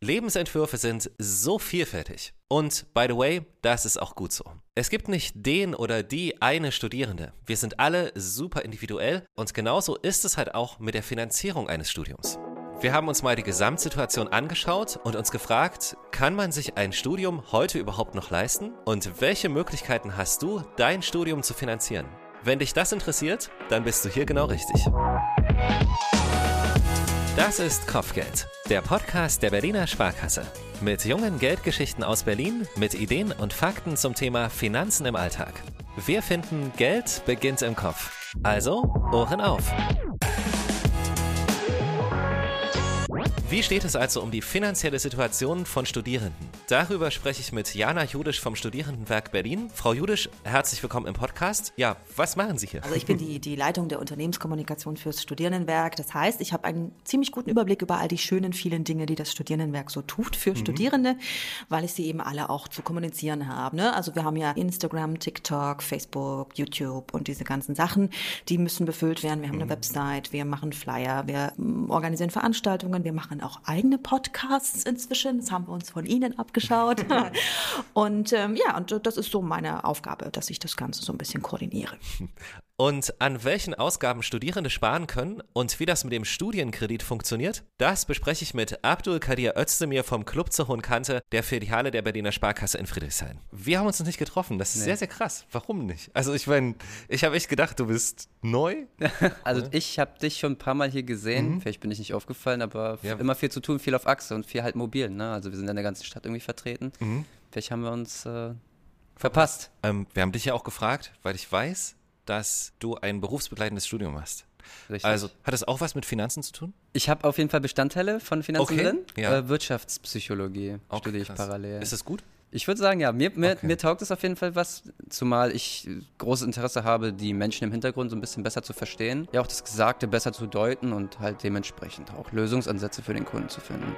Lebensentwürfe sind so vielfältig. Und by the way, das ist auch gut so. Es gibt nicht den oder die eine Studierende. Wir sind alle super individuell und genauso ist es halt auch mit der Finanzierung eines Studiums. Wir haben uns mal die Gesamtsituation angeschaut und uns gefragt, kann man sich ein Studium heute überhaupt noch leisten? Und welche Möglichkeiten hast du, dein Studium zu finanzieren? Wenn dich das interessiert, dann bist du hier genau richtig. Das ist Kopfgeld, der Podcast der Berliner Sparkasse. Mit jungen Geldgeschichten aus Berlin, mit Ideen und Fakten zum Thema Finanzen im Alltag. Wir finden, Geld beginnt im Kopf. Also, Ohren auf. Wie steht es also um die finanzielle Situation von Studierenden? Darüber spreche ich mit Jana Judisch vom Studierendenwerk Berlin. Frau Judisch, herzlich willkommen im Podcast. Ja, was machen Sie hier? Also ich bin die, die Leitung der Unternehmenskommunikation fürs Studierendenwerk. Das heißt, ich habe einen ziemlich guten Überblick über all die schönen vielen Dinge, die das Studierendenwerk so tut für mhm. Studierende, weil ich sie eben alle auch zu kommunizieren habe. Ne? Also wir haben ja Instagram, TikTok, Facebook, YouTube und diese ganzen Sachen, die müssen befüllt werden. Wir haben mhm. eine Website, wir machen Flyer, wir mm, organisieren Veranstaltungen, wir machen auch eigene Podcasts inzwischen. Das haben wir uns von Ihnen abgeschaut geschaut. und ähm, ja, und das ist so meine Aufgabe, dass ich das Ganze so ein bisschen koordiniere. Und an welchen Ausgaben Studierende sparen können und wie das mit dem Studienkredit funktioniert, das bespreche ich mit Abdul Kadir Özdemir vom Club zur Hohen Kante, der Filiale der Berliner Sparkasse in Friedrichshain. Wir haben uns noch nicht getroffen, das ist nee. sehr, sehr krass. Warum nicht? Also ich meine, ich habe echt gedacht, du bist neu. also ich habe dich schon ein paar Mal hier gesehen, mhm. vielleicht bin ich nicht aufgefallen, aber ja. immer viel zu tun, viel auf Achse und viel halt mobil. Ne? Also wir sind in der ganzen Stadt irgendwie vertreten. Mhm. Vielleicht haben wir uns äh, verpasst. Ähm, wir haben dich ja auch gefragt, weil ich weiß, dass du ein berufsbegleitendes Studium hast. Richtig. Also hat das auch was mit Finanzen zu tun? Ich habe auf jeden Fall Bestandteile von Finanzen okay. drin. Ja. Äh, Wirtschaftspsychologie okay, studiere ich parallel. Ist das gut? Ich würde sagen, ja, mir, mir, okay. mir taugt es auf jeden Fall was, zumal ich großes Interesse habe, die Menschen im Hintergrund so ein bisschen besser zu verstehen, ja auch das Gesagte besser zu deuten und halt dementsprechend auch Lösungsansätze für den Kunden zu finden.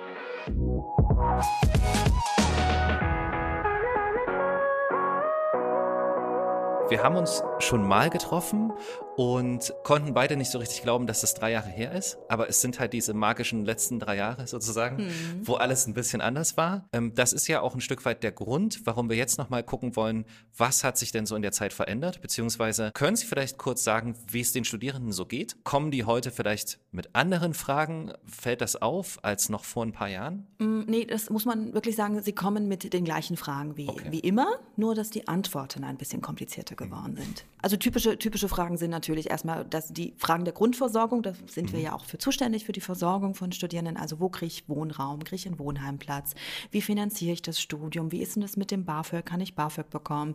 Wir haben uns schon mal getroffen und konnten beide nicht so richtig glauben, dass das drei Jahre her ist. Aber es sind halt diese magischen letzten drei Jahre sozusagen, mhm. wo alles ein bisschen anders war. Ähm, das ist ja auch ein Stück weit der Grund, warum wir jetzt nochmal gucken wollen, was hat sich denn so in der Zeit verändert? Beziehungsweise können Sie vielleicht kurz sagen, wie es den Studierenden so geht? Kommen die heute vielleicht mit anderen Fragen? Fällt das auf als noch vor ein paar Jahren? Mm, nee, das muss man wirklich sagen, sie kommen mit den gleichen Fragen wie, okay. wie immer, nur dass die Antworten ein bisschen komplizierter geworden sind. Also typische, typische Fragen sind natürlich erstmal dass die Fragen der Grundversorgung, da sind mhm. wir ja auch für zuständig für die Versorgung von Studierenden. Also wo kriege ich Wohnraum, kriege ich einen Wohnheimplatz? Wie finanziere ich das Studium? Wie ist denn das mit dem BAföG? Kann ich BAföG bekommen?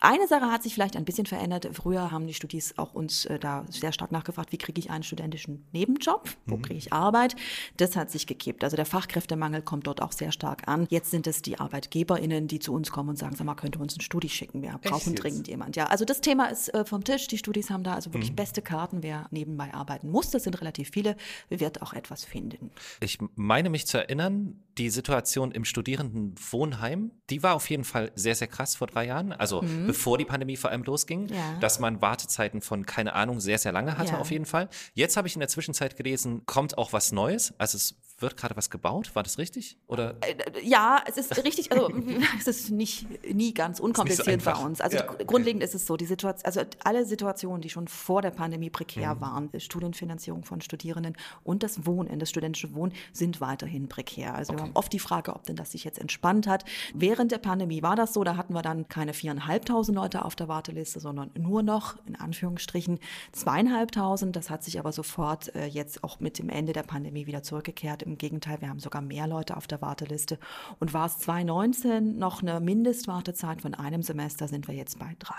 Eine Sache hat sich vielleicht ein bisschen verändert. Früher haben die Studis auch uns äh, da sehr stark nachgefragt, wie kriege ich einen studentischen Nebenjob? Wo mhm. kriege ich Arbeit? Das hat sich gekippt. Also der Fachkräftemangel kommt dort auch sehr stark an. Jetzt sind es die ArbeitgeberInnen, die zu uns kommen und sagen, sag mal, könnte uns ein Studi schicken? Wir brauchen dringend jemand. Ja, also das Thema ist äh, vom Tisch. Die Studis haben da also wirklich mhm. beste Karten, wer nebenbei arbeiten muss. Das sind relativ viele, wird auch etwas finden. Ich meine mich zu erinnern, die Situation im Studierendenwohnheim, die war auf jeden Fall sehr, sehr krass vor drei Jahren. Also mhm. bevor die Pandemie vor allem losging, ja. dass man Wartezeiten von, keine Ahnung, sehr, sehr lange hatte ja. auf jeden Fall. Jetzt habe ich in der Zwischenzeit gelesen, kommt auch was Neues. Also es wird gerade was gebaut, war das richtig? Oder? Äh, ja, es ist richtig, also es ist nicht nie ganz unkompliziert so bei uns. Also ja, okay. grundlegend ist es so, die Situation, also alle Situationen, die schon vor der Pandemie prekär mhm. waren, Studienfinanzierung von Studierenden und das Wohnen, das studentische Wohnen sind weiterhin prekär. Also okay. wir haben oft die Frage, ob denn das sich jetzt entspannt hat. Während der Pandemie war das so, da hatten wir dann keine viereinhalbtausend Leute auf der Warteliste, sondern nur noch, in Anführungsstrichen, zweieinhalbtausend. Das hat sich aber sofort äh, jetzt auch mit dem Ende der Pandemie wieder zurückgekehrt im Gegenteil, wir haben sogar mehr Leute auf der Warteliste. Und war es 2019 noch eine Mindestwartezeit von einem Semester, sind wir jetzt bei drei.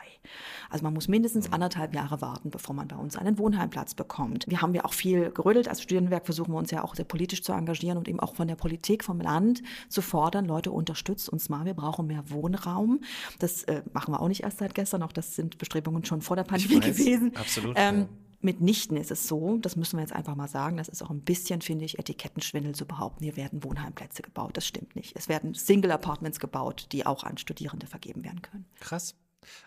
Also man muss mindestens anderthalb Jahre warten, bevor man bei uns einen Wohnheimplatz bekommt. Wir haben ja auch viel gerödelt. Als Studierendenwerk versuchen wir uns ja auch sehr politisch zu engagieren und eben auch von der Politik, vom Land zu fordern, Leute, unterstützt uns mal, wir brauchen mehr Wohnraum. Das äh, machen wir auch nicht erst seit gestern, auch das sind Bestrebungen schon vor der Pandemie gewesen. Absolut. Ähm, ja. Mitnichten ist es so, das müssen wir jetzt einfach mal sagen, das ist auch ein bisschen, finde ich, Etikettenschwindel zu behaupten, hier werden Wohnheimplätze gebaut. Das stimmt nicht. Es werden Single-Apartments gebaut, die auch an Studierende vergeben werden können. Krass.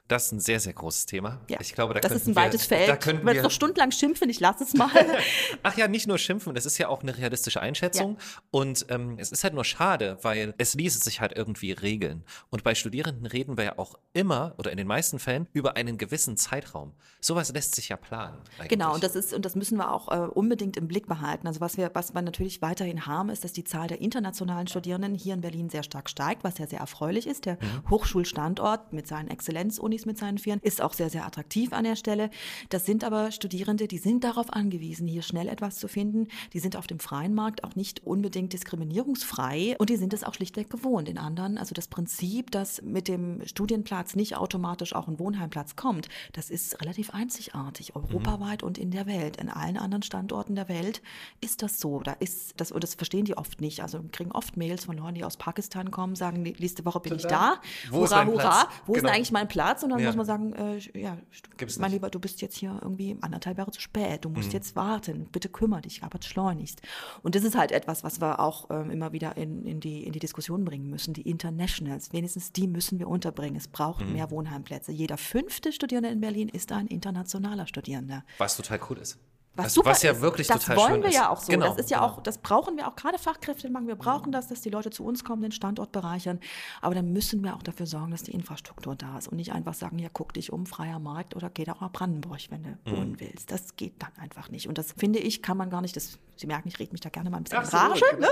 Das ist ein sehr, sehr großes Thema. Ja, ich glaube, da das ist ein weites Feld. Da können wir jetzt noch stundenlang schimpfen, ich lasse es mal. Ach ja, nicht nur schimpfen, das ist ja auch eine realistische Einschätzung. Ja. Und ähm, es ist halt nur schade, weil es ließe sich halt irgendwie regeln. Und bei Studierenden reden wir ja auch immer oder in den meisten Fällen über einen gewissen Zeitraum. Sowas lässt sich ja planen. Eigentlich. Genau, und das ist, und das müssen wir auch äh, unbedingt im Blick behalten. Also was wir, was wir natürlich weiterhin haben, ist, dass die Zahl der internationalen Studierenden hier in Berlin sehr stark steigt, was ja sehr erfreulich ist. Der mhm. Hochschulstandort mit seinen Exzellenzunis, mit seinen Vieren, ist auch sehr, sehr attraktiv an der Stelle. Das sind aber Studierende, die sind darauf angewiesen, hier schnell etwas zu finden. Die sind auf dem freien Markt auch nicht unbedingt diskriminierungsfrei und die sind es auch schlichtweg gewohnt. In anderen, also das Prinzip, dass mit dem Studienplatz nicht automatisch auch ein Wohnheimplatz kommt, das ist relativ einzigartig, europaweit mhm. und in der Welt. In allen anderen Standorten der Welt ist das so. Da ist das, und das verstehen die oft nicht. Also kriegen oft Mails von Leuten, die aus Pakistan kommen, sagen, nächste Woche bin ich da. Wo hurra, hurra. Wo genau. ist denn eigentlich mein Platz? Und dann ja. muss man sagen, äh, ja, Gibt's mein nicht. Lieber, du bist jetzt hier irgendwie anderthalb Jahre zu spät. Du musst mhm. jetzt warten. Bitte kümmere dich, aber schleunigst. Und das ist halt etwas, was wir auch ähm, immer wieder in, in, die, in die Diskussion bringen müssen. Die Internationals, wenigstens die müssen wir unterbringen. Es braucht mhm. mehr Wohnheimplätze. Jeder fünfte Studierende in Berlin ist ein internationaler Studierender. Was total cool ist. Was, also, super was ja wirklich das total wollen wir ist. ja auch so. Genau, das ist ja genau. auch, das brauchen wir auch gerade Fachkräfte machen. Wir brauchen das, dass die Leute zu uns kommen, den Standort bereichern. Aber dann müssen wir auch dafür sorgen, dass die Infrastruktur da ist und nicht einfach sagen, ja, guck dich um, freier Markt oder geh doch nach Brandenburg, wenn du mhm. wohnen willst. Das geht dann einfach nicht. Und das finde ich, kann man gar nicht, das, Sie merken, ich rede mich da gerne mal ein bisschen Rage. So, ne?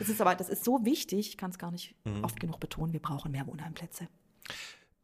Das ist aber, das ist so wichtig, ich kann es gar nicht mhm. oft genug betonen, wir brauchen mehr Wohnheimplätze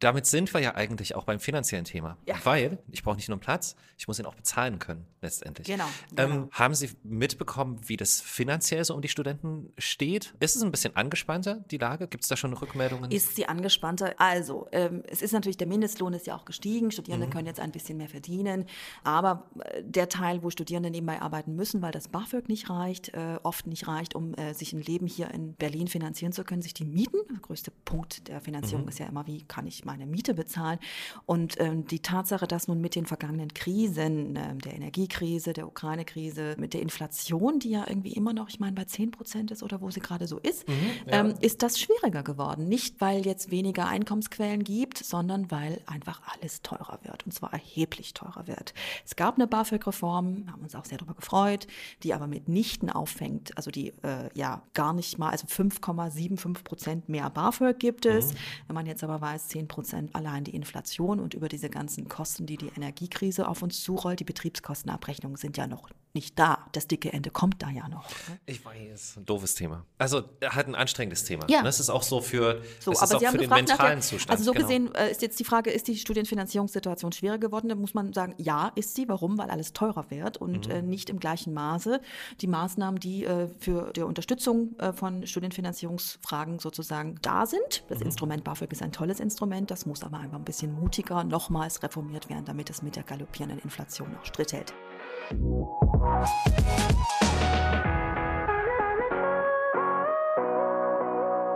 damit sind wir ja eigentlich auch beim finanziellen Thema. Ja. Weil ich brauche nicht nur einen Platz, ich muss ihn auch bezahlen können, letztendlich. Genau, ähm, genau. haben Sie mitbekommen, wie das finanziell so um die Studenten steht? Ist es ein bisschen angespannter, die Lage? Gibt es da schon Rückmeldungen? Ist sie angespannter? Also, ähm, es ist natürlich, der Mindestlohn ist ja auch gestiegen. Studierende mhm. können jetzt ein bisschen mehr verdienen. Aber äh, der Teil, wo Studierende nebenbei arbeiten müssen, weil das BAföG nicht reicht, äh, oft nicht reicht, um äh, sich ein Leben hier in Berlin finanzieren zu können, sich die Mieten, der größte Punkt der Finanzierung mhm. ist ja immer, wie kann ich meine Miete bezahlen. Und ähm, die Tatsache, dass nun mit den vergangenen Krisen, äh, der Energiekrise, der Ukraine-Krise, mit der Inflation, die ja irgendwie immer noch, ich meine, bei 10 Prozent ist oder wo sie gerade so ist, mhm, ja. ähm, ist das schwieriger geworden. Nicht, weil jetzt weniger Einkommensquellen gibt, sondern weil einfach alles teurer wird und zwar erheblich teurer wird. Es gab eine BAföG-Reform, haben uns auch sehr darüber gefreut, die aber mitnichten auffängt, also die äh, ja gar nicht mal, also 5,75 Prozent mehr BAföG gibt es. Mhm. Wenn man jetzt aber weiß, 10 Prozent allein die Inflation und über diese ganzen Kosten, die die Energiekrise auf uns zurollt, die Betriebskostenabrechnungen sind ja noch nicht da. Das dicke Ende kommt da ja noch. Ne? Ich weiß, ein doofes Thema. Also halt ein anstrengendes Thema. Ja. Das ist auch so für, so, das ist auch für den mentalen der, Zustand. Also so genau. gesehen äh, ist jetzt die Frage, ist die Studienfinanzierungssituation schwieriger geworden? Da muss man sagen, ja, ist sie. Warum? Weil alles teurer wird und mhm. äh, nicht im gleichen Maße. Die Maßnahmen, die äh, für die Unterstützung äh, von Studienfinanzierungsfragen sozusagen da sind. Das mhm. Instrument BAföG ist ein tolles Instrument, das muss aber einfach ein bisschen mutiger nochmals reformiert werden, damit es mit der galoppierenden Inflation auch Schritt hält.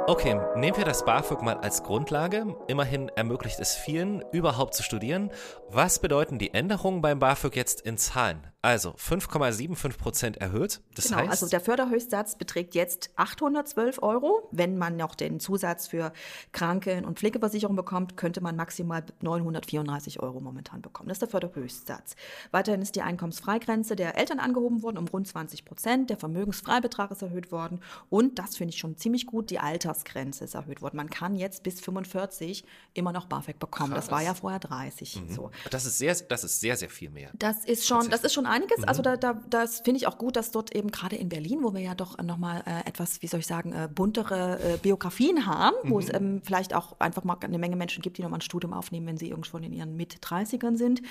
Okay, nehmen wir das BAföG mal als Grundlage. Immerhin ermöglicht es vielen, überhaupt zu studieren. Was bedeuten die Änderungen beim BAföG jetzt in Zahlen? Also 5,75 Prozent erhöht. Das genau, heißt, also der Förderhöchstsatz beträgt jetzt 812 Euro. Wenn man noch den Zusatz für Kranken- und Pflegeversicherung bekommt, könnte man maximal 934 Euro momentan bekommen. Das ist der Förderhöchstsatz. Weiterhin ist die Einkommensfreigrenze der Eltern angehoben worden um rund 20 Prozent. Der Vermögensfreibetrag ist erhöht worden. Und das finde ich schon ziemlich gut, die Altersgrenze ist erhöht worden. Man kann jetzt bis 45 immer noch BAföG bekommen. Krass. Das war ja vorher 30. Mhm. So. Das ist sehr, das ist sehr, sehr viel mehr. Das ist schon, das ist schon einiges. Mhm. Also da, da, das finde ich auch gut, dass dort eben gerade in Berlin, wo wir ja doch nochmal äh, etwas, wie soll ich sagen, äh, buntere äh, Biografien haben, mhm. wo es ähm, vielleicht auch einfach mal eine Menge Menschen gibt, die nochmal ein Studium aufnehmen, wenn sie irgendwo in ihren Mit-30ern sind, ja.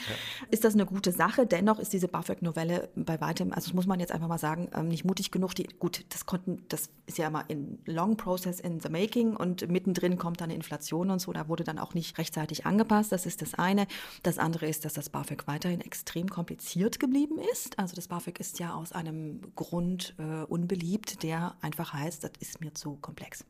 ist das eine gute Sache. Dennoch ist diese BAföG-Novelle bei weitem, also das muss man jetzt einfach mal sagen, ähm, nicht mutig genug. Die, gut, das konnten, das ist ja immer in Long Process in the Making und mittendrin kommt dann Inflation und so. Da wurde dann auch nicht rechtzeitig angepasst. Das ist das eine. Das andere ist, dass das BAföG weiterhin extrem kompliziert geblieben ist. Also das BAföG ist ja aus einem Grund äh, unbeliebt, der einfach heißt, das ist mir zu komplex.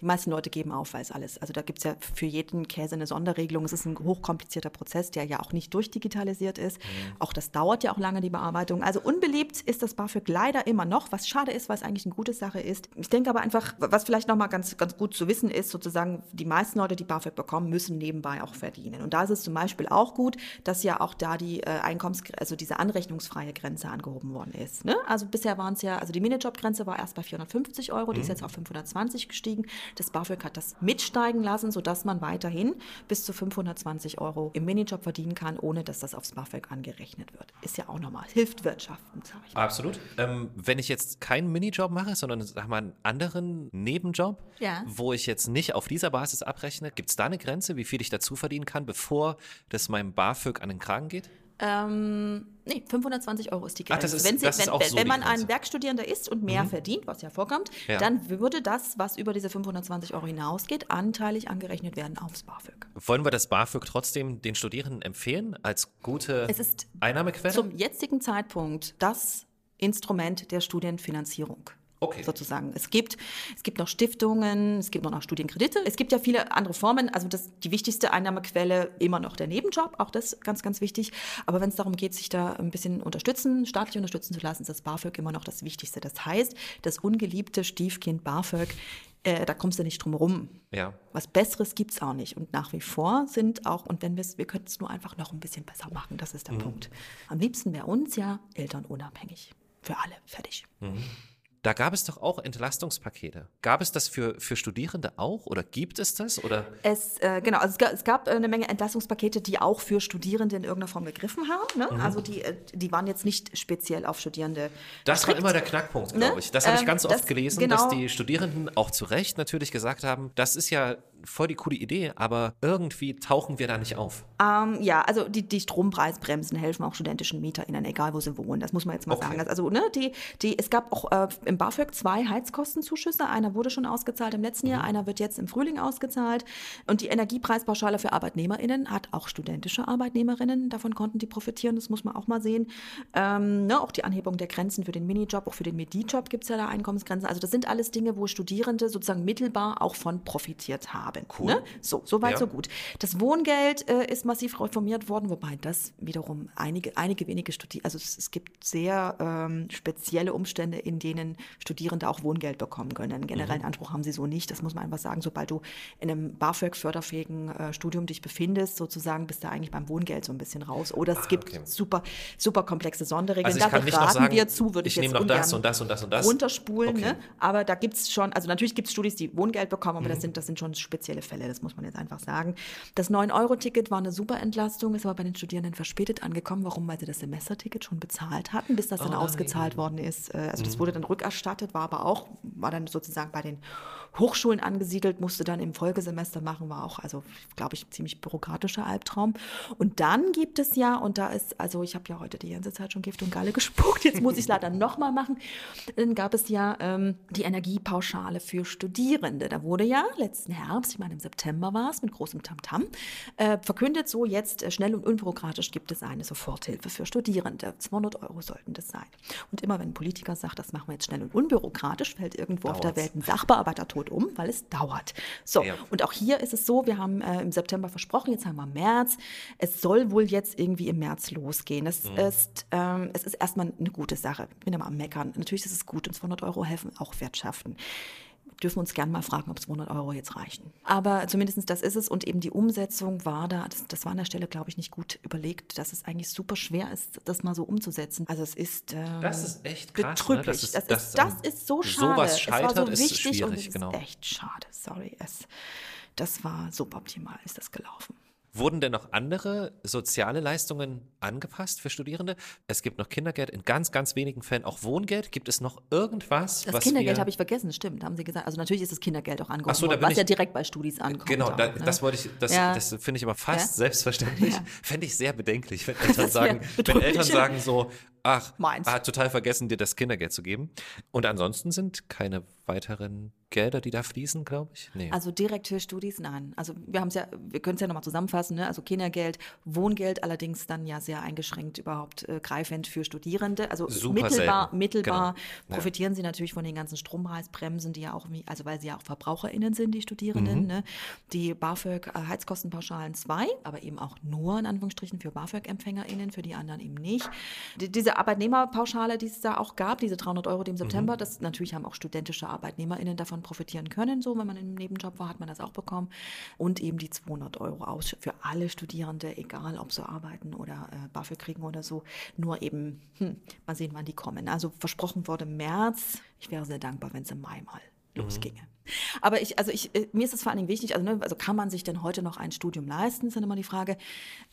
Die meisten Leute geben auf, weil es alles, also da gibt es ja für jeden Käse eine Sonderregelung. Es ist ein hochkomplizierter Prozess, der ja auch nicht durchdigitalisiert ist. Mhm. Auch das dauert ja auch lange, die Bearbeitung. Also unbeliebt ist das BAföG leider immer noch, was schade ist, weil es eigentlich eine gute Sache ist. Ich denke aber einfach, was vielleicht nochmal ganz, ganz gut zu wissen ist, sozusagen, die meisten Leute, die BAföG bekommen, müssen nebenbei auch verdienen. Und da ist es zum Beispiel auch gut, dass ja auch da die äh, Einkommens-, also diese anrechnungsfreie Grenze angehoben worden ist. Ne? Also bisher waren es ja, also die Minijobgrenze war erst bei 450 Euro, die mhm. ist jetzt auf 520 gestiegen. Das BAföG hat das mitsteigen lassen, sodass man weiterhin bis zu 520 Euro im Minijob verdienen kann, ohne dass das aufs BAföG angerechnet wird. Ist ja auch normal. Hilft Wirtschaften, sage ich. Mal. Absolut. Ähm, wenn ich jetzt keinen Minijob mache, sondern sag mal einen anderen Nebenjob, ja. wo ich jetzt nicht auf dieser Basis abrechne, gibt es da eine Grenze, wie viel ich dazu verdienen kann, bevor das meinem BAföG an den Kragen geht? Ähm, nee, 520 Euro ist die Grenze. Ach, ist, wenn, Sie, wenn, so wenn man ein Werkstudierender ist und mehr mhm. verdient, was ja vorkommt, ja. dann würde das, was über diese 520 Euro hinausgeht, anteilig angerechnet werden aufs BAföG. Wollen wir das BAföG trotzdem den Studierenden empfehlen als gute es ist Einnahmequelle? Zum jetzigen Zeitpunkt das Instrument der Studienfinanzierung. Okay. Sozusagen. Es gibt, es gibt noch Stiftungen, es gibt noch Studienkredite. Es gibt ja viele andere Formen. Also das, die wichtigste Einnahmequelle immer noch der Nebenjob, auch das ganz, ganz wichtig. Aber wenn es darum geht, sich da ein bisschen unterstützen, staatlich unterstützen zu lassen, ist das BAföG immer noch das Wichtigste. Das heißt, das ungeliebte Stiefkind BAföG äh, da kommst du nicht drum rum. Ja. Was Besseres gibt es auch nicht. Und nach wie vor sind auch, und wenn wir wir könnten es nur einfach noch ein bisschen besser machen, das ist der mhm. Punkt. Am liebsten wäre uns ja Eltern unabhängig. Für alle. Fertig. Mhm. Da gab es doch auch Entlastungspakete. Gab es das für, für Studierende auch oder gibt es das? Oder? Es, äh, genau, also es gab, es gab, eine Menge Entlastungspakete, die auch für Studierende in irgendeiner Form gegriffen haben. Ne? Mhm. Also die, äh, die waren jetzt nicht speziell auf Studierende. Das gestrickt. war immer der Knackpunkt, glaube ne? ich. Das habe ich ähm, ganz ähm, oft gelesen, genau. dass die Studierenden auch zu Recht natürlich gesagt haben, das ist ja voll die coole Idee, aber irgendwie tauchen wir da nicht auf. Ähm, ja, also die, die Strompreisbremsen helfen auch studentischen MieterInnen, egal wo sie wohnen. Das muss man jetzt mal okay. sagen. Also, ne, die, die, es gab auch äh, im BAföG zwei Heizkostenzuschüsse. Einer wurde schon ausgezahlt im letzten mhm. Jahr, einer wird jetzt im Frühling ausgezahlt. Und die Energiepreispauschale für ArbeitnehmerInnen hat auch studentische ArbeitnehmerInnen. Davon konnten die profitieren, das muss man auch mal sehen. Ähm, ne, auch die Anhebung der Grenzen für den Minijob, auch für den Medi-Job gibt es ja da Einkommensgrenzen. Also das sind alles Dinge, wo Studierende sozusagen mittelbar auch von profitiert haben haben. Cool. Ne? So, so weit, ja. so gut. Das Wohngeld äh, ist massiv reformiert worden, wobei das wiederum einige, einige wenige Studierende, also es, es, gibt sehr ähm, spezielle Umstände, in denen Studierende auch Wohngeld bekommen können. Einen generellen mhm. Anspruch haben sie so nicht. Das muss man einfach sagen. Sobald du in einem BAföG-förderfähigen äh, Studium dich befindest, sozusagen, bist du eigentlich beim Wohngeld so ein bisschen raus. Oder es ah, gibt okay. super, super komplexe Sonderregeln. Also da beraten sagen, wir zu, würde ich, ich jetzt noch das und das und das und das runterspulen. Okay. Ne? Aber da gibt es schon, also natürlich gibt es Studis, die Wohngeld bekommen, aber mhm. das, sind, das sind schon spezielle spezielle Fälle, das muss man jetzt einfach sagen. Das 9-Euro-Ticket war eine super Entlastung, ist aber bei den Studierenden verspätet angekommen. Warum? Weil sie das Semesterticket schon bezahlt hatten, bis das dann oh, ausgezahlt worden ist. Äh, also das mhm. wurde dann rückerstattet, war aber auch, war dann sozusagen bei den Hochschulen angesiedelt, musste dann im Folgesemester machen, war auch, also glaube ich, ziemlich bürokratischer Albtraum. Und dann gibt es ja, und da ist, also ich habe ja heute die ganze Zeit schon Gift und Galle gespuckt, jetzt muss ich es leider nochmal machen, dann gab es ja ähm, die Energiepauschale für Studierende. Da wurde ja letzten Herbst, ich meine im September war es, mit großem Tamtam, äh, verkündet so jetzt äh, schnell und unbürokratisch gibt es eine Soforthilfe für Studierende. 200 Euro sollten das sein. Und immer wenn ein Politiker sagt, das machen wir jetzt schnell und unbürokratisch, fällt irgendwo Dauert's. auf der Welt ein Sachbearbeiter tot um, weil es dauert. So, ja. und auch hier ist es so, wir haben äh, im September versprochen, jetzt haben wir März. Es soll wohl jetzt irgendwie im März losgehen. Es, mhm. ist, ähm, es ist erstmal eine gute Sache. Ich bin immer am Meckern. Natürlich ist es gut und 200 Euro helfen auch Wirtschaften dürfen uns gerne mal fragen, ob 200 Euro jetzt reichen. Aber zumindest das ist es und eben die Umsetzung war da, das, das war an der Stelle, glaube ich, nicht gut überlegt, dass es eigentlich super schwer ist, das mal so umzusetzen. Also es ist, äh, das ist echt krass, betrüblich. Ne? Das, ist, das, das, ist, das ist so schade. Sowas scheitert, es war so wichtig ist und es genau. ist echt schade. Sorry, es, das war suboptimal, ist das gelaufen. Wurden denn noch andere soziale Leistungen angepasst für Studierende? Es gibt noch Kindergeld, in ganz, ganz wenigen Fällen auch Wohngeld. Gibt es noch irgendwas? Das Kindergeld habe ich vergessen, stimmt, haben Sie gesagt. Also natürlich ist das Kindergeld auch angehoben so, worden, was ja direkt bei Studis ankommt. Genau, da, ne? das wollte ich, das, ja. das finde ich aber fast ja? selbstverständlich. Ja. Fände ich sehr bedenklich, wenn Eltern sagen, wenn Eltern sagen so, Ach, meins. hat total vergessen, dir das Kindergeld zu geben. Und ansonsten sind keine weiteren Gelder, die da fließen, glaube ich? Nee. Also direkt für Studis, nein. Also wir haben es ja, wir können es ja nochmal zusammenfassen, ne? Also Kindergeld, Wohngeld allerdings dann ja sehr eingeschränkt überhaupt äh, greifend für Studierende. Also Super mittelbar, selten. mittelbar Genau. profitieren sie natürlich von den ganzen Strompreisbremsen, die ja auch, also weil sie ja auch VerbraucherInnen sind, die Studierenden, Mhm. ne? Die BAföG äh, Heizkostenpauschalen 2, aber eben auch nur in Anführungsstrichen für BAföG-EmpfängerInnen, für die anderen eben nicht. Die, diese Arbeitnehmerpauschale, die es da auch gab, diese 300 Euro, die im Mhm. September, das natürlich haben auch studentische ArbeitnehmerInnen davon profitieren können. So, wenn man im Nebenjob war, hat man das auch bekommen. Und eben die 200 Euro aus für alle Studierende, egal ob sie arbeiten oder äh, BAföG kriegen oder so. Nur eben, hm, mal sehen, wann die kommen. Also versprochen wurde März. Ich wäre sehr dankbar, wenn es im Mai mal losginge. Aber ich, also ich, äh, mir ist es vor allen Dingen wichtig, also, ne, also kann man sich denn heute noch ein Studium leisten, ist dann immer die Frage.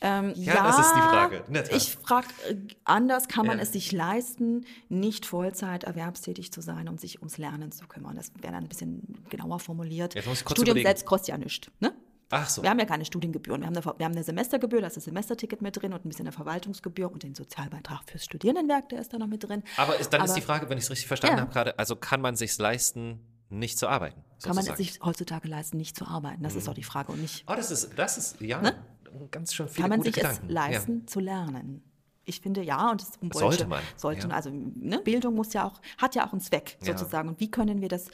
Ähm, Ja, das ist die Frage. Ich frage äh, anders, kann man Ja. es sich leisten, nicht Vollzeit erwerbstätig zu sein, um sich ums Lernen zu kümmern? Das wäre dann ein bisschen genauer formuliert. Jetzt muss ich kurz Studium überlegen. selbst kostet ja nichts. Ne? Ach so. Wir haben ja keine Studiengebühren. Wir haben, eine, wir haben eine Semestergebühr, da ist das Semesterticket mit drin und ein bisschen eine Verwaltungsgebühr und den Sozialbeitrag fürs Studienenwerk, der ist da noch mit drin. Aber ist, dann ist Aber die Frage, wenn ich es richtig verstanden Ja. habe gerade, also kann man sich leisten, nicht zu arbeiten? Kann man es sozusagen? sich heutzutage leisten, nicht zu arbeiten? Das ist doch die Frage und nicht, Oh, das ist, das ist, ja, ganz schön viele Ne? kann man sich Gedanken. es leisten, zu lernen? Ich finde ja, und das Sollte man, Sollte, ja. also ne, Bildung muss ja auch, hat ja auch einen Zweck Ja. sozusagen. Und wie können wir das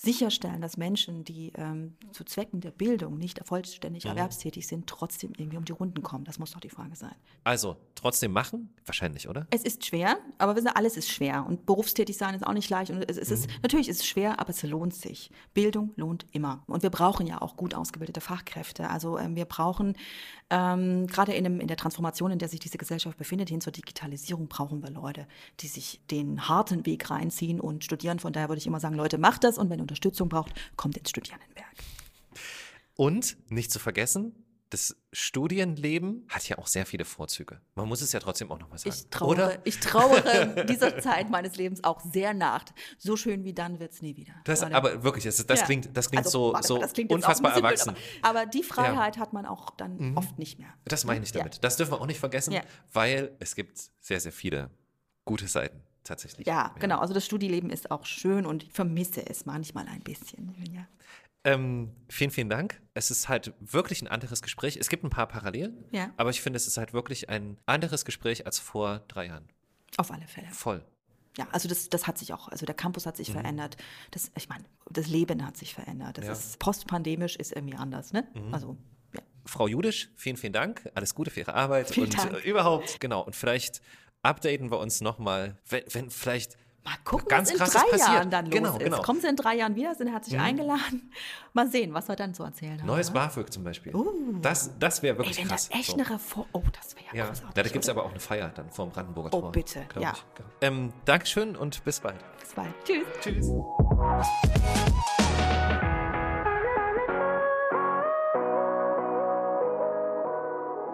sicherstellen, dass Menschen, die ähm, zu Zwecken der Bildung nicht vollständig Mhm. erwerbstätig sind, trotzdem irgendwie um die Runden kommen? Das muss doch die Frage sein. Also, trotzdem machen? Wahrscheinlich, oder? Es ist schwer, aber wissen Sie, alles ist schwer. Und berufstätig sein ist auch nicht leicht. Und es, es ist, natürlich ist es schwer, aber es lohnt sich. Bildung lohnt immer. Und wir brauchen ja auch gut ausgebildete Fachkräfte. Also ähm, wir brauchen, ähm, gerade in, dem, in der Transformation, in der sich diese Gesellschaft befindet, hin zur Digitalisierung, brauchen wir Leute, die sich den harten Weg reinziehen und studieren. Von daher würde ich immer sagen, Leute, macht das. Und wenn ihr Unterstützung braucht, kommt ins Studierendenwerk. Und nicht zu vergessen, das Studienleben hat ja auch sehr viele Vorzüge. Man muss es ja trotzdem auch nochmal sagen. Ich trauere, Oder? ich trauere dieser Zeit meines Lebens auch sehr nach. So schön wie dann wird es nie wieder. Das, aber wirklich, das, das Ja. klingt, das klingt Also, so, warte so das klingt unfassbar erwachsen. blöd, aber, aber die Freiheit hat man auch dann oft nicht mehr. Das meine ich Ja. damit. Das dürfen wir auch nicht vergessen, Ja. weil es gibt sehr, sehr viele gute Seiten tatsächlich. Ja, genau. Also das Studieleben ist auch schön und ich vermisse es manchmal ein bisschen. Ja. Ähm, vielen, vielen Dank. Es ist halt wirklich ein anderes Gespräch. Es gibt ein paar Parallelen, Ja. aber ich finde, es ist halt wirklich ein anderes Gespräch als vor drei Jahren. Auf alle Fälle. Voll. Ja, also das, das hat sich auch, also der Campus hat sich verändert. Das, ich meine, das Leben hat sich verändert. Das Mhm. Ja. Mhm. ist postpandemisch ist irgendwie anders, ne? Also, ja. Frau Judisch, vielen, vielen Dank. Alles Gute für Ihre Arbeit Vielen und Dank. überhaupt, genau. Und vielleicht updaten wir uns nochmal, wenn, wenn vielleicht Mal gucken, Ganz was in drei passiert. Jahren dann los Genau, ist. genau. Kommen Sie in drei Jahren wieder, sind herzlich eingeladen. Mal sehen, was wir dann zu erzählen haben. neues ne? BAföG zum Beispiel. Uh. Das, das wäre Ey, wirklich wenn krass. da echt So. eine Reform. Oh, das wäre ja, Ja, großartig. da gibt es aber auch eine Feier dann vor dem Brandenburger Oh, Tor. bitte, glaub ja. Ich. Genau. Ähm, Dankeschön und bis bald. Bis bald. Tschüss. Tschüss.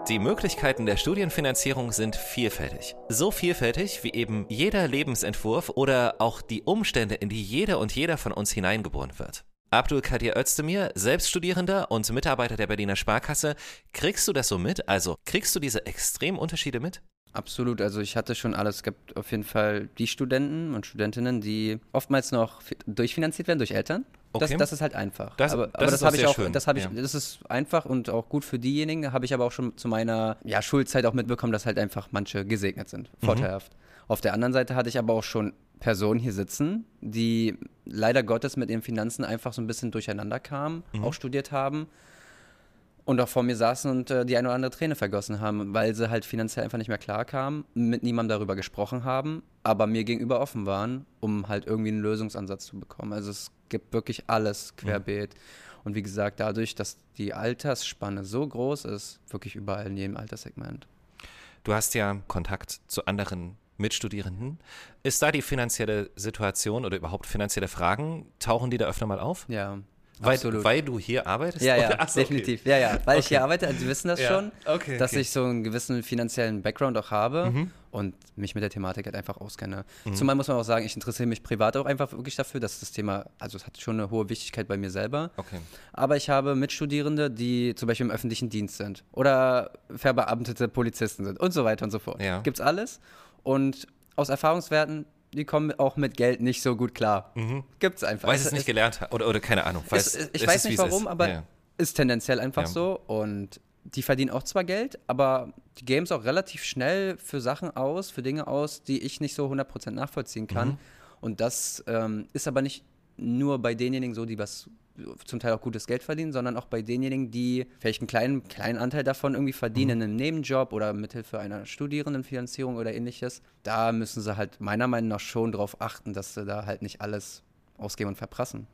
Die Möglichkeiten der Studienfinanzierung sind vielfältig. So vielfältig wie eben jeder Lebensentwurf oder auch die Umstände, in die jeder und jeder von uns hineingeboren wird. Abdul Kadir Özdemir, Selbststudierender und Mitarbeiter der Berliner Sparkasse, kriegst du das so mit? Also kriegst du diese extremen Unterschiede mit? Absolut, also ich hatte schon alles. Es gibt auf jeden Fall die Studenten und Studentinnen, die oftmals noch fi- durchfinanziert werden durch Eltern. Das, Okay. das ist halt einfach. Das- aber das aber ist das habe ich auch, schön, das habe ich, ja. das ist einfach und auch gut für diejenigen. Habe ich aber auch schon zu meiner ja, Schulzeit auch mitbekommen, dass halt einfach manche gesegnet sind, Mhm. vorteilhaft. Auf der anderen Seite hatte ich aber auch schon Personen hier sitzen, die leider Gottes mit ihren Finanzen einfach so ein bisschen durcheinander kamen, Mhm. auch studiert haben und auch vor mir saßen und äh, die eine oder andere Träne vergossen haben, weil sie halt finanziell einfach nicht mehr klar kamen, mit niemandem darüber gesprochen haben, aber mir gegenüber offen waren, um halt irgendwie einen Lösungsansatz zu bekommen. Also es gibt wirklich alles querbeet. Und wie gesagt, dadurch, dass die Altersspanne so groß ist, wirklich überall in jedem Alterssegment. Du hast ja Kontakt zu anderen Mitstudierenden. Ist da die finanzielle Situation oder überhaupt finanzielle Fragen, tauchen die da öfter mal auf? Ja. Weil, weil du hier arbeitest? Ja, ja, Oder? Ach so, okay. definitiv. Ja, ja, weil ich Okay. hier arbeite, also Sie wissen das Ja, schon, okay, dass ich so einen gewissen finanziellen Background auch habe Mhm. und mich mit der Thematik halt einfach auskenne. Zumal muss man auch sagen, ich interessiere mich privat auch einfach wirklich dafür, dass das Thema, also es hat schon eine hohe Wichtigkeit bei mir selber. Okay. Aber ich habe Mitstudierende, die zum Beispiel im öffentlichen Dienst sind oder verbeamtete Polizisten sind und so weiter und so fort. Ja. Gibt's alles. Und aus Erfahrungswerten, die kommen auch mit Geld nicht so gut klar. Mhm. Gibt es einfach. Weil sie es nicht gelernt hat oder, oder keine Ahnung. Weiß, ist, ich weiß nicht warum, aber ja. ist tendenziell einfach ja. so. Und die verdienen auch zwar Geld, aber die geben es auch relativ schnell für Sachen aus, für Dinge aus, die ich nicht so 100% nachvollziehen kann. Mhm. Und das ähm, ist aber nicht nur bei denjenigen so, die was zum Teil auch gutes Geld verdienen, sondern auch bei denjenigen, die vielleicht einen kleinen, kleinen Anteil davon irgendwie verdienen, mhm. in einem Nebenjob oder mithilfe einer Studierendenfinanzierung oder ähnliches. Da müssen sie halt meiner Meinung nach schon darauf achten, dass sie da halt nicht alles ausgeben und verprassen.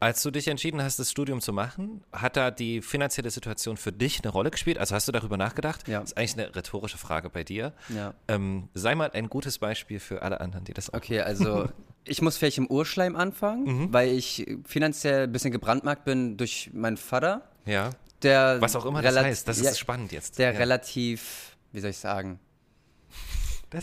Als du dich entschieden hast, das Studium zu machen, hat da die finanzielle Situation für dich eine Rolle gespielt? Also hast du darüber nachgedacht? Ja. Das ist eigentlich eine rhetorische Frage bei dir. Ja. Ähm, sei mal ein gutes Beispiel für alle anderen, die das auch Okay, also ich muss vielleicht im Urschleim anfangen, mhm. weil ich finanziell ein bisschen gebrandmarkt bin durch meinen Vater. Ja. Der Was auch immer das heißt, das ist ja, spannend jetzt. Der ja. relativ, wie soll ich sagen,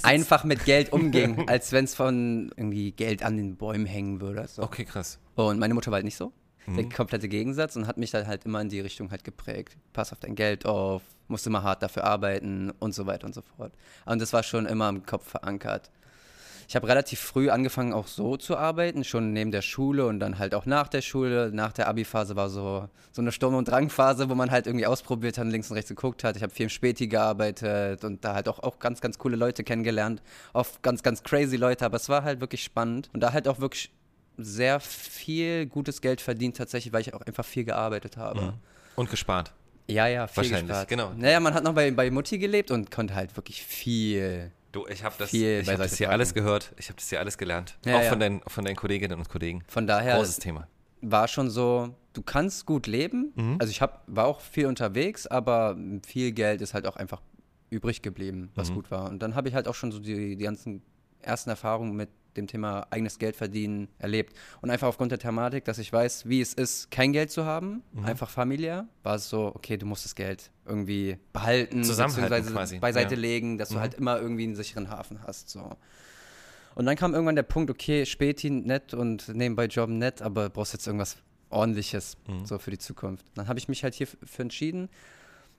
einfach mit Geld umging, als wenn es von irgendwie Geld an den Bäumen hängen würde. So. Okay, krass. Und meine Mutter war halt nicht so. Mhm. Der komplette Gegensatz und hat mich dann halt immer in die Richtung halt geprägt. Pass auf dein Geld auf, musst immer hart dafür arbeiten und so weiter und so fort. Und das war schon immer im Kopf verankert ich habe relativ früh angefangen, auch so zu arbeiten, schon neben der Schule und dann halt auch nach der Schule. Nach der Abi-Phase war so, so eine Sturm- und Drangphase, wo man halt irgendwie ausprobiert hat und links und rechts geguckt hat. Ich habe viel im Späti gearbeitet und da halt auch, auch ganz, ganz coole Leute kennengelernt. Oft ganz, ganz crazy Leute, aber es war halt wirklich spannend. Und da halt auch wirklich sehr viel gutes Geld verdient, tatsächlich, weil ich auch einfach viel gearbeitet habe. Mhm. Und gespart. Ja, ja, viel Wahrscheinlich, gespart. genau. Naja, man hat noch bei, bei Mutti gelebt und konnte halt wirklich viel Du, ich habe das, ich hab das hier alles gehört. Ich habe das hier alles gelernt. Ja, auch ja. Von, deinen, von deinen Kolleginnen und Kollegen. Von daher Großes Thema. war schon so, du kannst gut leben. Mhm. Also ich hab, war auch viel unterwegs, aber viel Geld ist halt auch einfach übrig geblieben, was mhm. gut war. Und dann habe ich halt auch schon so die, die ganzen ersten Erfahrungen mit dem Thema eigenes Geld verdienen erlebt. Und einfach aufgrund der Thematik, dass ich weiß, wie es ist, kein Geld zu haben, mhm. einfach familiär, war es so, okay, du musst das Geld irgendwie behalten, beziehungsweise quasi. beiseite ja. legen, dass du mhm. halt immer irgendwie einen sicheren Hafen hast. So. Und dann kam irgendwann der Punkt, okay, Späti nett und nebenbei Job nett, aber brauchst jetzt irgendwas ordentliches mhm. so für die Zukunft. Dann habe ich mich halt hierfür entschieden,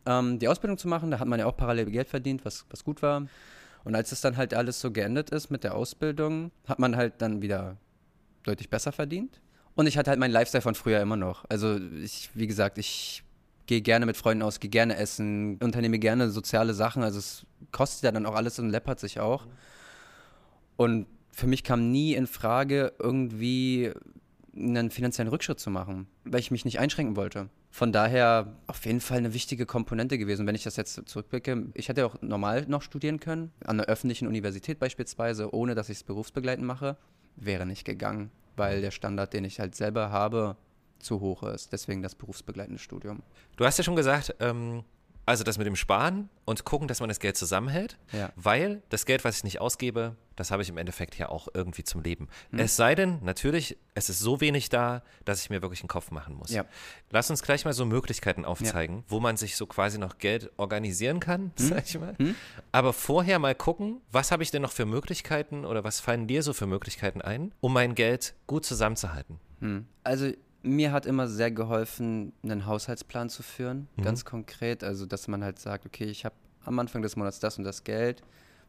ähm, die Ausbildung zu machen. Da hat man ja auch parallel Geld verdient, was, was gut war. Und als es dann halt alles so geendet ist mit der Ausbildung, hat man halt dann wieder deutlich besser verdient. Und ich hatte halt meinen Lifestyle von früher immer noch. Also ich, wie gesagt, ich gehe gerne mit Freunden aus, gehe gerne essen, unternehme gerne soziale Sachen. Also es kostet ja dann auch alles und läppert sich auch. Und für mich kam nie in Frage, irgendwie einen finanziellen Rückschritt zu machen, weil ich mich nicht einschränken wollte von daher auf jeden Fall eine wichtige Komponente gewesen. Wenn ich das jetzt zurückblicke, ich hätte auch normal noch studieren können, an einer öffentlichen Universität beispielsweise, ohne dass ich es berufsbegleitend mache, wäre nicht gegangen, weil der Standard, den ich halt selber habe, zu hoch ist. Deswegen das berufsbegleitende Studium. Du hast ja schon gesagt, ähm, also das mit dem Sparen und gucken, dass man das Geld zusammenhält, ja. weil das Geld, was ich nicht ausgebe, das habe ich im Endeffekt ja auch irgendwie zum Leben. Mhm. Es sei denn, natürlich, es ist so wenig da, dass ich mir wirklich einen Kopf machen muss. Ja. Lass uns gleich mal so Möglichkeiten aufzeigen, ja. wo man sich so quasi noch Geld organisieren kann, mhm. sag ich mal. Mhm. Aber vorher mal gucken, was habe ich denn noch für Möglichkeiten oder was fallen dir so für Möglichkeiten ein, um mein Geld gut zusammenzuhalten? Mhm. Also mir hat immer sehr geholfen, einen Haushaltsplan zu führen, mhm. ganz konkret. Also, dass man halt sagt, okay, ich habe am Anfang des Monats das und das Geld,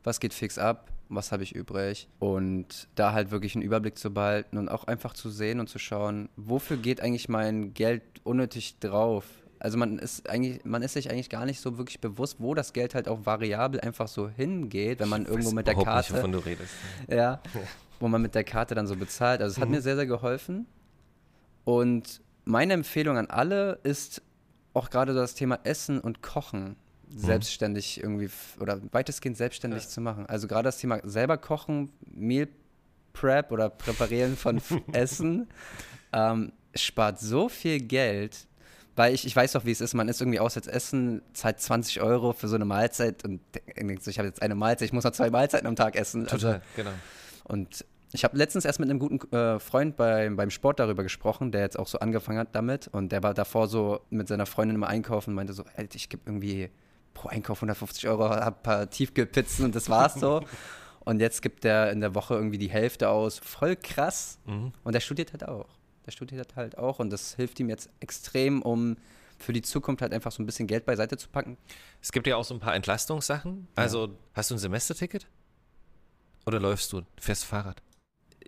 was geht fix ab, was habe ich übrig und da halt wirklich einen Überblick zu behalten und auch einfach zu sehen und zu schauen, wofür geht eigentlich mein Geld unnötig drauf. Also man ist eigentlich, man ist sich eigentlich gar nicht so wirklich bewusst, wo das Geld halt auch variabel einfach so hingeht, wenn man ich irgendwo mit der Karte, nicht, wovon du redest. Ja, wo man mit der Karte dann so bezahlt. Also es hat mhm. mir sehr sehr geholfen und meine Empfehlung an alle ist auch gerade das Thema Essen und Kochen mhm. selbstständig irgendwie oder weitestgehend selbstständig ja. zu machen. Also gerade das Thema selber kochen, Meal Prep oder Präparieren von Essen ähm, spart so viel Geld, weil ich, ich weiß doch, wie es ist. Man ist irgendwie auswärts essen, zahlt 20 Euro für so eine Mahlzeit und denkt so, ich habe jetzt eine Mahlzeit, ich muss noch zwei Mahlzeiten am Tag essen. Total, also, genau. Und ich habe letztens erst mit einem guten äh, Freund bei, beim Sport darüber gesprochen, der jetzt auch so angefangen hat damit. Und der war davor so mit seiner Freundin immer einkaufen und meinte so, Alter, ich gebe irgendwie pro Einkauf 150 Euro, hab ein paar Tiefkühlpizzen und das war's so. und jetzt gibt er in der Woche irgendwie die Hälfte aus. Voll krass. Mhm. Und der studiert halt auch. Der studiert halt auch und das hilft ihm jetzt extrem, um für die Zukunft halt einfach so ein bisschen Geld beiseite zu packen. Es gibt ja auch so ein paar Entlastungssachen. Also, ja. hast du ein Semesterticket? Oder läufst du? Fährst Fahrrad?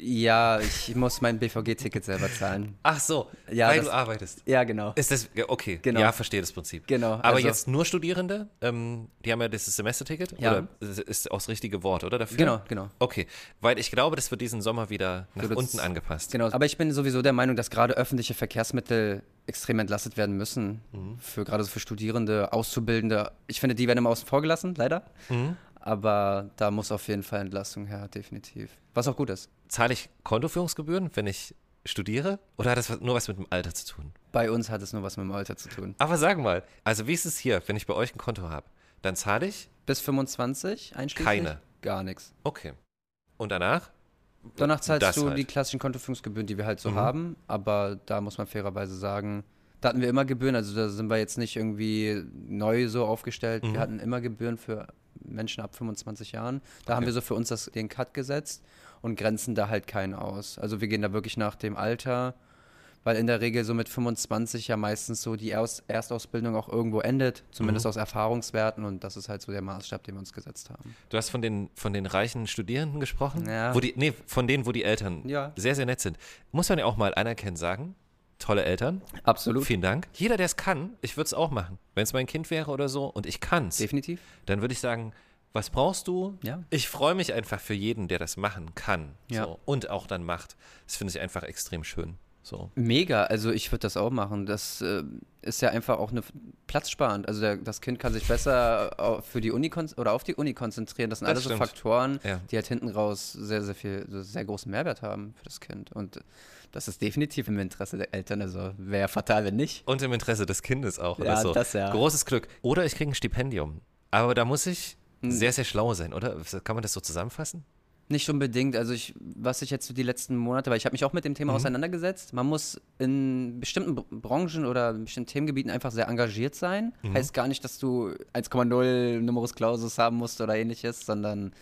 Ja, ich muss mein BVG-Ticket selber zahlen. Ach so, Ja, weil das- du arbeitest. Ja, genau. Ist das, okay, Genau. ja, verstehe das Prinzip. Genau, Aber also- jetzt nur Studierende, ähm, die haben ja dieses Semesterticket? Ja. Oder ist, auch das richtige Wort, oder? Dafür? Genau, genau. Okay, weil ich glaube, das wird diesen Sommer wieder nach So, unten angepasst. Genau, aber ich bin sowieso der Meinung, dass gerade öffentliche Verkehrsmittel extrem entlastet werden müssen. Mhm. Für gerade so für Studierende, Auszubildende. Ich finde, die werden immer außen vor gelassen, leider. Mhm. Aber da muss auf jeden Fall Entlastung her, definitiv. Was auch gut ist. Zahle ich Kontoführungsgebühren, wenn ich studiere? Oder hat das nur was mit dem Alter zu tun? Bei uns hat es nur was mit dem Alter zu tun. Aber sag mal, also wie ist es hier, wenn ich bei euch ein Konto habe? Dann zahle ich? Bis 25 einschließlich? Keine. Gar nichts. Okay. Und danach? Danach zahlst Das du halt. die klassischen Kontoführungsgebühren, die wir halt so Mhm. haben. Aber da muss man fairerweise sagen, da hatten wir immer Gebühren. Also da sind wir jetzt nicht irgendwie neu so aufgestellt. Mhm. Wir hatten immer Gebühren für Menschen ab 25 Jahren. Da haben Okay. wir so für uns das, den Cut gesetzt und grenzen da halt keinen aus. Also wir gehen da wirklich nach dem Alter, weil in der Regel so mit 25 ja meistens so die Erst Erstausbildung auch irgendwo endet, zumindest Mhm. aus Erfahrungswerten und das ist halt so der Maßstab, den wir uns gesetzt haben. Du hast von den, von den reichen Studierenden gesprochen? Ja. Wo die, nee, von denen, wo die Eltern Ja. sehr, sehr nett sind. Muss man ja auch mal anerkennen sagen. Tolle Eltern. Absolut. Vielen Dank. Jeder, der es kann, ich würde es auch machen. Wenn es mein Kind wäre oder so und ich kann es, Definitiv. dann würde ich sagen, was brauchst du? Ja. Ich freue mich einfach für jeden, der das machen kann. Ja. So, und auch dann macht. Das finde ich einfach extrem schön. So. Mega, also ich würde das auch machen. Das äh, ist ja einfach auch eine platzsparend. Also der, das Kind kann sich besser für die Uni oder auf die Uni konzentrieren. Das sind Das alles so stimmt. Faktoren, Ja. die halt hinten raus sehr, sehr viel, so sehr großen Mehrwert haben für das Kind. Und das ist definitiv im Interesse der Eltern. Also wäre fatal, wenn nicht. Und im Interesse des Kindes auch. Ja, so. das ja. Großes Glück. Oder ich kriege ein Stipendium. Aber da muss ich. Sehr, sehr schlau sein, oder? Kann man das so zusammenfassen? Nicht unbedingt. Also ich, was ich jetzt die letzten Monate, weil ich habe mich auch mit dem Thema auseinandergesetzt. Man muss in bestimmten Br- Branchen oder in bestimmten Themengebieten einfach sehr engagiert sein. Heißt gar nicht, dass du 1,0 Numerus Clausus haben musst oder ähnliches, sondern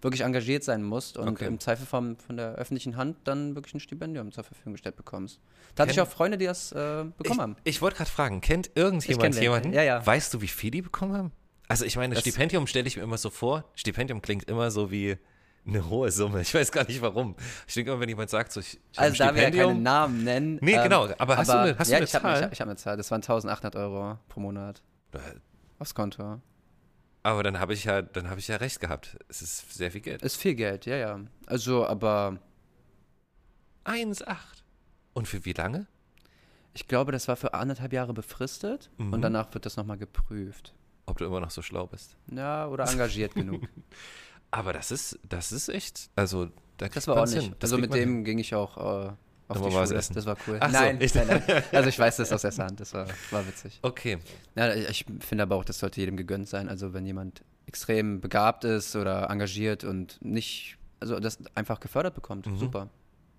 wirklich engagiert sein musst und Okay. im Zweifel vom, von der öffentlichen Hand dann wirklich ein Stipendium zur Verfügung gestellt bekommst. Da hatte ich auch Freunde, die das äh, bekommen haben. Ich, ich wollte gerade fragen, kennt irgendjemand kenn jemanden? Ja, ja. Weißt du, wie viel die bekommen haben? Also ich meine, Das- Stipendium stelle ich mir immer so vor. Stipendium klingt immer so wie eine hohe Summe. Ich weiß gar nicht warum. Ich denke immer, wenn jemand sagt, so, ich, ich hab Also ein da wir ja keine Stipendium. Namen nennen. Nee, genau. Aber hast du eine- hast du ja, eine ich hab, Zahl? Ich habe ich hab eine Zahl. Das waren 1800 Euro pro Monat Äh, aufs Konto. Aber dann habe ich ja, dann habe ich ja recht gehabt. Es ist sehr viel Geld. Ist viel Geld, ja, ja. Also, aber 1,8. Und für wie lange? ich glaube, das war für anderthalb Jahre befristet Mhm. und danach wird das nochmal geprüft. Ob du immer noch so schlau bist. Ja, oder engagiert genug. Aber das ist, das ist echt, also da Das war ordentlich. hin. Das Also mit dem ging ich auch äh, auf die Schule. essen. Das war cool. Ach so, nein, ich- nein, nein. Also ich weiß das aus erster Hand. Das war, war witzig. hin. Okay. Ja, ich, finde aber auch, das sollte jedem gegönnt sein. Also wenn jemand extrem begabt ist oder engagiert und nicht, also das einfach gefördert bekommt, Mhm. super.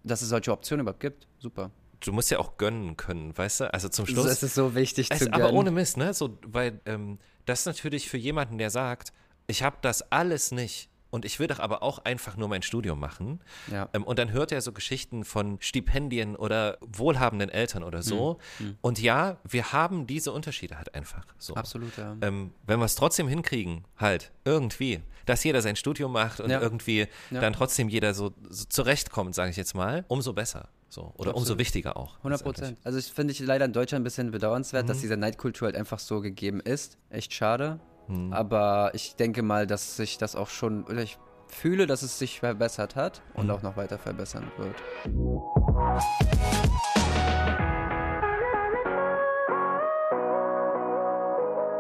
Dass es solche Optionen überhaupt gibt, super. Du musst ja auch gönnen können, weißt du? Also zum So, Schluss. es ist so wichtig Es, zu aber gönnen. ohne Mist, ne? So, weil ähm, das natürlich für jemanden, der sagt, ich habe das alles nicht und ich will doch aber auch einfach nur mein Studium machen. Ja. Ähm, und dann hört er so Geschichten von Stipendien oder wohlhabenden Eltern oder so. Hm, Und ja, wir haben diese Unterschiede halt einfach. So. Absolut, ja. Ähm, wenn wir es trotzdem hinkriegen, halt, irgendwie, dass jeder sein Studium macht und Ja. irgendwie Ja. dann trotzdem jeder so, so zurechtkommt, sage ich jetzt mal, umso besser. So. Oder umso Absolut. wichtiger auch. 100 Prozent. Also ich finde ich leider in Deutschland ein bisschen bedauernswert, Mhm. dass diese Neidkultur halt einfach so gegeben ist. Echt schade. Mhm. Aber ich denke mal, dass sich das auch schon, oder ich fühle, dass es sich verbessert hat und Mhm. auch noch weiter verbessern wird.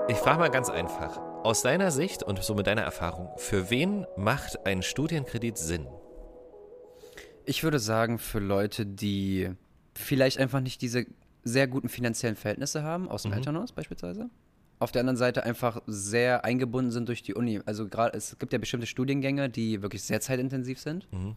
Ich frage mal ganz einfach. Aus deiner Sicht und so mit deiner Erfahrung, für wen macht ein Studienkredit Sinn? Ich würde sagen, für Leute, die vielleicht einfach nicht diese sehr guten finanziellen Verhältnisse haben, aus dem Mhm. Elternhaus beispielsweise. Auf der anderen Seite einfach sehr eingebunden sind durch die Uni. Also gerade, es gibt ja bestimmte Studiengänge, die wirklich sehr zeitintensiv sind Mhm.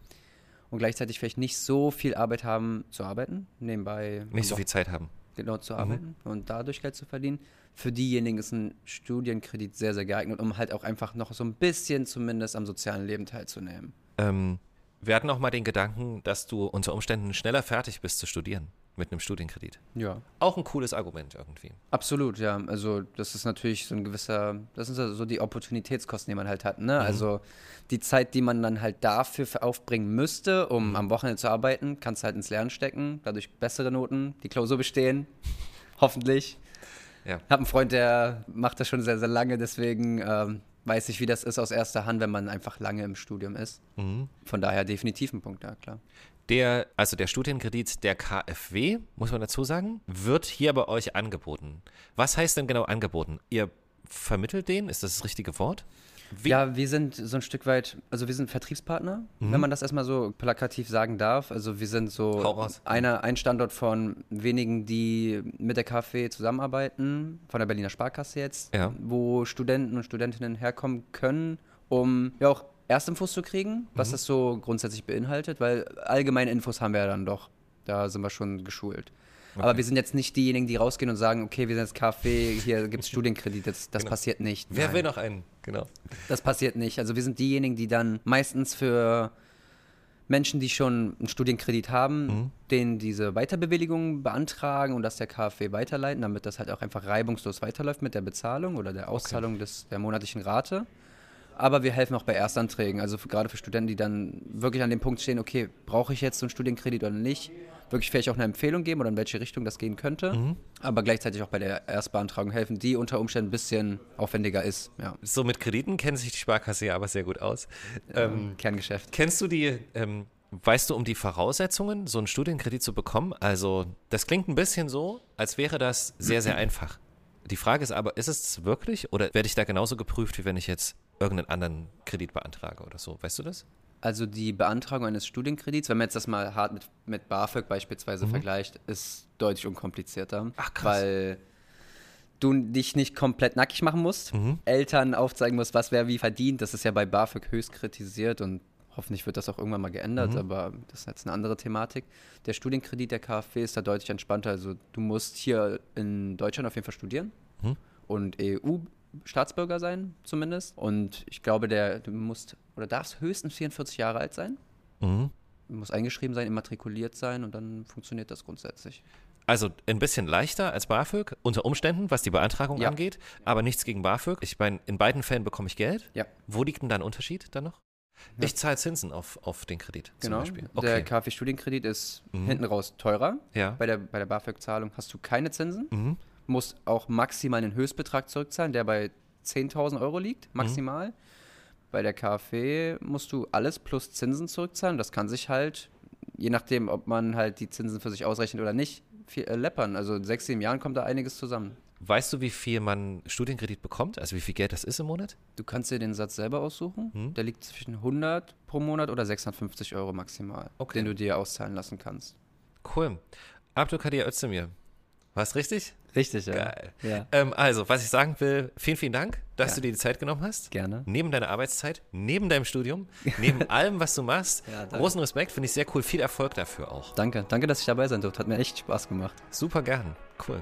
und gleichzeitig vielleicht nicht so viel Arbeit haben zu arbeiten, nebenbei Nicht so viel Zeit haben. genau zu arbeiten und dadurch Geld zu verdienen. Für diejenigen ist ein Studienkredit sehr, sehr geeignet, um halt auch einfach noch so ein bisschen zumindest am sozialen Leben teilzunehmen. Ähm, wir hatten auch mal den Gedanken, dass du unter Umständen schneller fertig bist zu studieren mit einem Studienkredit. Ja. Auch ein cooles Argument irgendwie. Absolut, ja. Also das ist natürlich so ein gewisser, das sind so die Opportunitätskosten, die man halt hat. Ne? Mhm. Also die Zeit, die man dann halt dafür aufbringen müsste, um mhm. am Wochenende zu arbeiten, kannst du halt ins Lernen stecken, dadurch bessere Noten, die Klausur bestehen, hoffentlich. Ja. Ich habe einen Freund, der macht das schon sehr, sehr lange, deswegen ähm, weiß ich, wie das ist aus erster Hand, wenn man einfach lange im Studium ist. Mhm. Von daher definitiv ein Punkt, ja klar. Der, also der Studienkredit der KfW, muss man dazu sagen, wird hier bei euch angeboten. Was heißt denn genau angeboten? Ihr vermittelt den? Ist das das richtige Wort? Wie? Ja, wir sind so ein Stück weit, also wir sind Vertriebspartner, mhm. wenn man das erstmal so plakativ sagen darf. Also wir sind so einer, ein Standort von wenigen, die mit der KfW zusammenarbeiten, von der Berliner Sparkasse jetzt, ja. wo Studenten und Studentinnen herkommen können, um ja auch Erstinfos zu kriegen, was mhm. das so grundsätzlich beinhaltet, weil allgemeine Infos haben wir ja dann doch. Da sind wir schon geschult. Okay. Aber wir sind jetzt nicht diejenigen, die rausgehen und sagen, okay, wir sind jetzt Kaffee, hier gibt es Studienkredit. Das, das genau. passiert nicht. Wer Nein. will noch einen? Genau. Das passiert nicht. Also wir sind diejenigen, die dann meistens für Menschen, die schon einen Studienkredit haben, mhm. denen diese Weiterbewilligung beantragen und das der KfW weiterleiten, damit das halt auch einfach reibungslos weiterläuft mit der Bezahlung oder der Auszahlung okay. des, der monatlichen Rate. Aber wir helfen auch bei Erstanträgen, also für, gerade für Studenten, die dann wirklich an dem Punkt stehen, okay, brauche ich jetzt so einen Studienkredit oder nicht? wirklich vielleicht auch eine Empfehlung geben oder in welche Richtung das gehen könnte, mhm. aber gleichzeitig auch bei der Erstbeantragung helfen, die unter Umständen ein bisschen aufwendiger ist. Ja. So mit Krediten kennt sich die Sparkasse ja aber sehr gut aus. Ähm, Kerngeschäft. Kennst du die, ähm, weißt du um die Voraussetzungen, so einen Studienkredit zu bekommen? Also das klingt ein bisschen so, als wäre das sehr, sehr einfach. Die Frage ist aber, ist es wirklich oder werde ich da genauso geprüft, wie wenn ich jetzt irgendeinen anderen Kredit beantrage oder so? Weißt du das? Also die Beantragung eines Studienkredits, wenn man jetzt das mal hart mit, mit BAföG beispielsweise mhm. vergleicht, ist deutlich unkomplizierter. Ach krass. Weil du dich nicht komplett nackig machen musst, mhm. Eltern aufzeigen musst, was wer wie verdient. Das ist ja bei BAföG höchst kritisiert und hoffentlich wird das auch irgendwann mal geändert, mhm. aber das ist jetzt eine andere Thematik. Der Studienkredit der KfW ist da deutlich entspannter. Also du musst hier in Deutschland auf jeden Fall studieren mhm. und EU Staatsbürger sein, zumindest. Und ich glaube, der, du musst oder darfst höchstens 44 Jahre alt sein. Mhm. Muss eingeschrieben sein, immatrikuliert sein und dann funktioniert das grundsätzlich. Also ein bisschen leichter als BAföG, unter Umständen, was die Beantragung ja. angeht, aber nichts gegen BAföG. Ich meine, in beiden Fällen bekomme ich Geld. Ja. Wo liegt denn da ein Unterschied dann noch? Ja. Ich zahle Zinsen auf, auf den Kredit genau. zum Beispiel. Okay. Der KfW-Studienkredit ist mhm. hinten raus teurer. Ja. Bei der, bei der BAföG-Zahlung hast du keine Zinsen. Mhm. Musst auch maximal einen Höchstbetrag zurückzahlen, der bei 10.000 Euro liegt, mhm. maximal. Mhm. Bei der KfW musst du alles plus Zinsen zurückzahlen. Das kann sich halt, je nachdem, ob man halt die Zinsen für sich ausrechnet oder nicht, viel, äh, läppern. Also in sechs, sieben Jahren kommt da einiges zusammen. Weißt du, wie viel man Studienkredit bekommt? Also wie viel Geld das ist im Monat? Du kannst dir den Satz selber aussuchen. Hm? Der liegt zwischen 100 pro Monat oder 650 Euro maximal, okay. den du dir auszahlen lassen kannst. Cool. Abdul Kadir Özdemir, war es richtig? Richtig, ja. Geil. Ja. Ähm, also, was ich sagen will, vielen, vielen Dank, dass ja. du dir die Zeit genommen hast. Gerne. Neben deiner Arbeitszeit, neben deinem Studium, neben allem, was du machst. Ja, Großen Respekt, finde ich sehr cool. Viel Erfolg dafür auch. Danke, danke, dass ich dabei sein durfte. Hat mir echt Spaß gemacht. Super gern. Cool.